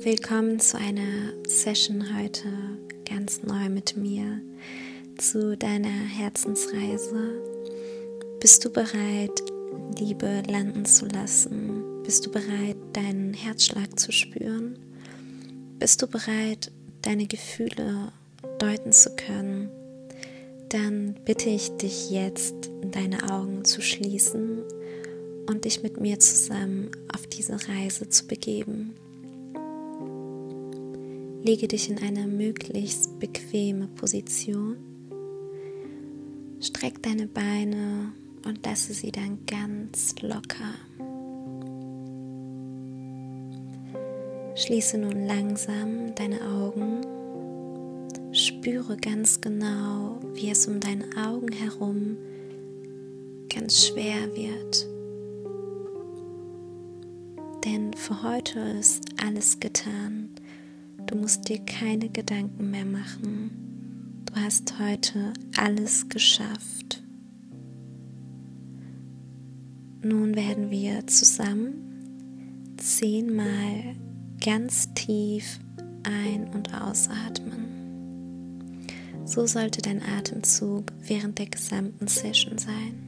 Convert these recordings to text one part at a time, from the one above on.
Willkommen zu einer Session heute ganz neu mit mir zu deiner Herzensreise. Bist du bereit, Liebe landen zu lassen? Bist du bereit, deinen Herzschlag zu spüren? Bist du bereit, deine Gefühle deuten zu können? Dann bitte ich dich jetzt, deine Augen zu schließen und dich mit mir zusammen auf diese Reise zu begeben. Lege dich in eine möglichst bequeme Position. Streck deine Beine und lasse sie dann ganz locker. Schließe nun langsam deine Augen. Spüre ganz genau, wie es um deine Augen herum ganz schwer wird. Denn für heute ist alles getan. Du musst dir keine Gedanken mehr machen. Du hast heute alles geschafft. Nun werden wir zusammen zehnmal ganz tief ein- und ausatmen. So sollte dein Atemzug während der gesamten Session sein.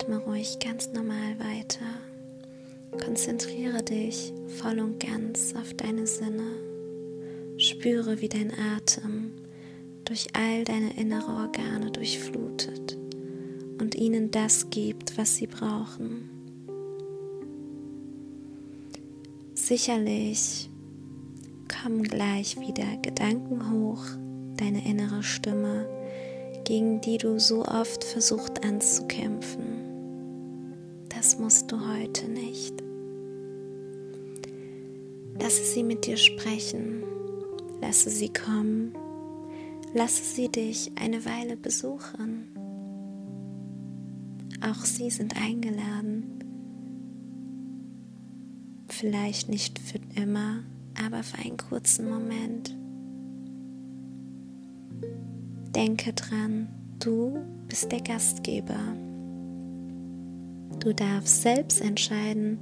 Atme ruhig ganz normal weiter. Konzentriere dich voll und ganz auf deine Sinne. Spüre, wie dein Atem durch all deine innere Organe durchflutet und ihnen das gibt, was sie brauchen. Sicherlich kommen gleich wieder Gedanken hoch, deine innere Stimme gegen die du so oft versucht anzukämpfen. Das musst du heute nicht. Lasse sie mit dir sprechen, lasse sie kommen, lasse sie dich eine Weile besuchen. Auch sie sind eingeladen. Vielleicht nicht für immer, aber für einen kurzen Moment. Denke dran, du bist der Gastgeber. Du darfst selbst entscheiden,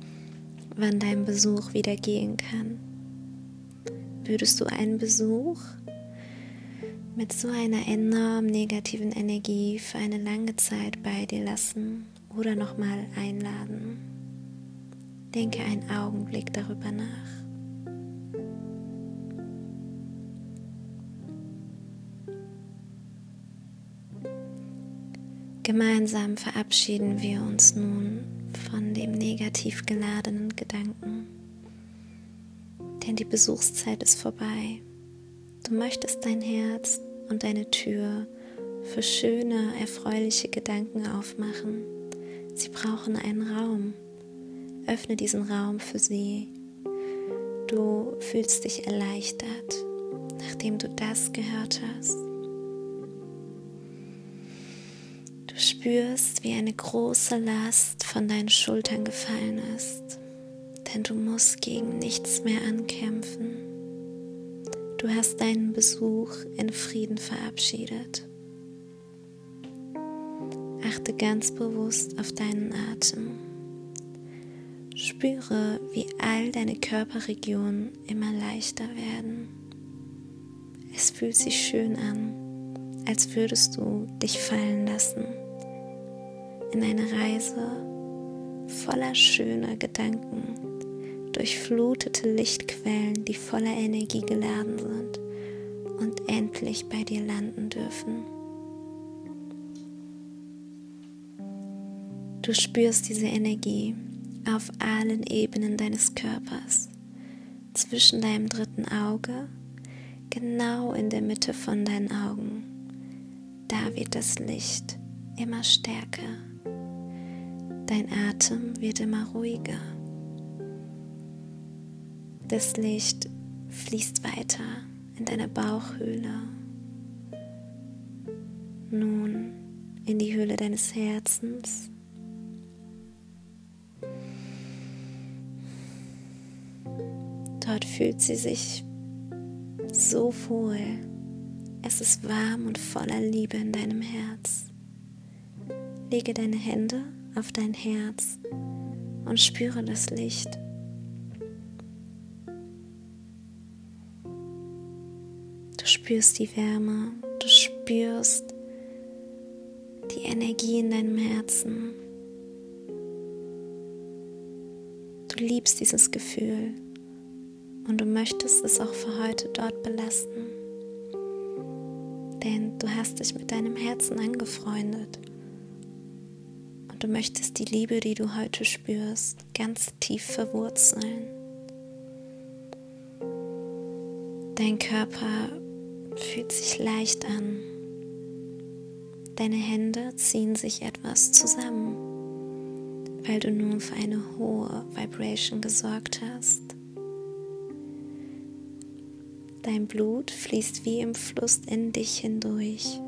wann dein Besuch wieder gehen kann. Würdest du einen Besuch mit so einer enorm negativen Energie für eine lange Zeit bei dir lassen oder nochmal einladen? Denke einen Augenblick darüber nach. Gemeinsam verabschieden wir uns nun von dem negativ geladenen Gedanken. Denn die Besuchszeit ist vorbei. Du möchtest dein Herz und deine Tür für schöne, erfreuliche Gedanken aufmachen. Sie brauchen einen Raum. Öffne diesen Raum für sie. Du fühlst dich erleichtert, nachdem du das gehört hast. Spürst, wie eine große Last von deinen Schultern gefallen ist, denn du musst gegen nichts mehr ankämpfen. Du hast deinen Besuch in Frieden verabschiedet. Achte ganz bewusst auf deinen Atem. Spüre, wie all deine Körperregionen immer leichter werden. Es fühlt sich schön an, als würdest du dich fallen lassen in eine Reise voller schöner Gedanken, durchflutete Lichtquellen, die voller Energie geladen sind und endlich bei dir landen dürfen. Du spürst diese Energie auf allen Ebenen deines Körpers, zwischen deinem dritten Auge, genau in der Mitte von deinen Augen. Da wird das Licht immer stärker. Dein Atem wird immer ruhiger. Das Licht fließt weiter in deine Bauchhöhle. Nun in die Höhle deines Herzens. Dort fühlt sie sich so wohl. Es ist warm und voller Liebe in deinem Herz. Lege deine Hände auf dein Herz und spüre das Licht. Du spürst die Wärme, du spürst die Energie in deinem Herzen. Du liebst dieses Gefühl und du möchtest es auch für heute dort belassen. Denn du hast dich mit deinem Herzen angefreundet und du möchtest die Liebe, die du heute spürst, ganz tief verwurzeln. Dein Körper fühlt sich leicht an. Deine Hände ziehen sich etwas zusammen, weil du nun für eine hohe Vibration gesorgt hast. Dein Blut fließt wie im Fluss in dich hindurch.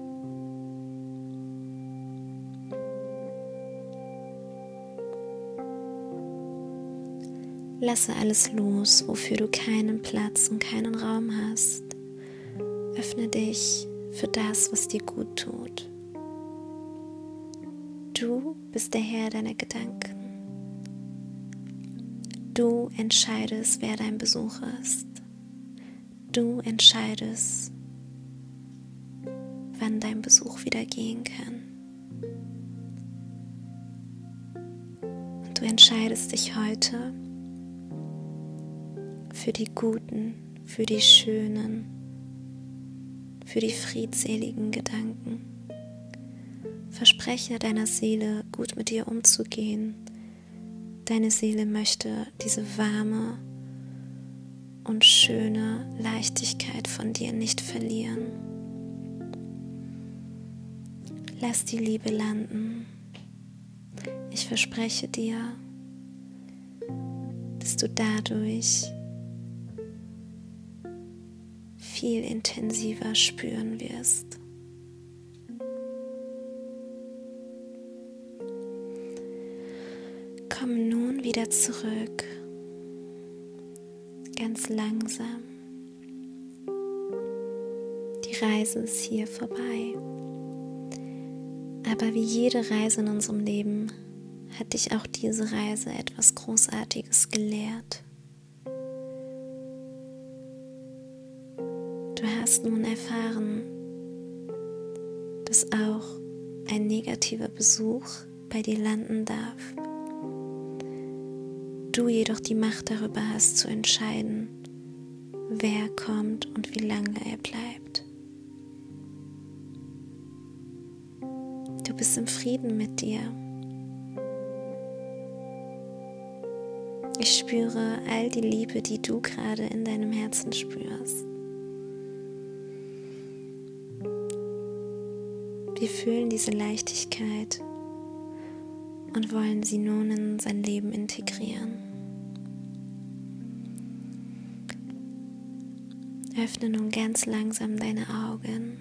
Lasse alles los, wofür du keinen Platz und keinen Raum hast. Öffne dich für das, was dir gut tut. Du bist der Herr deiner Gedanken. Du entscheidest, wer dein Besuch ist. Du entscheidest, wann dein Besuch wieder gehen kann. Und du entscheidest dich heute für die guten, für die schönen, für die friedseligen Gedanken. Verspreche deiner Seele, gut mit dir umzugehen. Deine Seele möchte diese warme, und schöne Leichtigkeit von dir nicht verlieren. Lass die Liebe landen. Ich verspreche dir, dass du dadurch viel intensiver spüren wirst. Komm nun wieder zurück ganz langsam. Die Reise ist hier vorbei. Aber wie jede Reise in unserem Leben hat dich auch diese Reise etwas Großartiges gelehrt. Du hast nun erfahren, dass auch ein negativer Besuch bei dir landen darf du jedoch die Macht darüber hast zu entscheiden, wer kommt und wie lange er bleibt. Du bist im Frieden mit dir. Ich spüre all die Liebe, die du gerade in deinem Herzen spürst. Wir fühlen diese Leichtigkeit und wollen sie nun in sein Leben integrieren. Öffne nun ganz langsam deine Augen.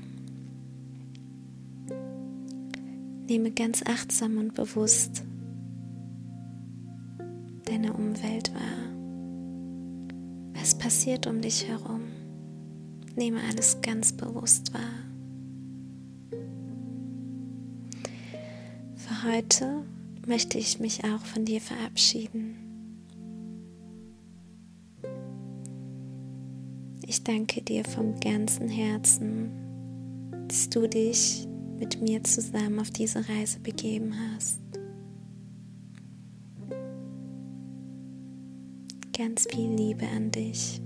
Nehme ganz achtsam und bewusst deine Umwelt wahr. Was passiert um dich herum? Nehme alles ganz bewusst wahr. Für heute möchte ich mich auch von dir verabschieden. Ich danke dir vom ganzen Herzen, dass du dich mit mir zusammen auf diese Reise begeben hast. Ganz viel Liebe an dich.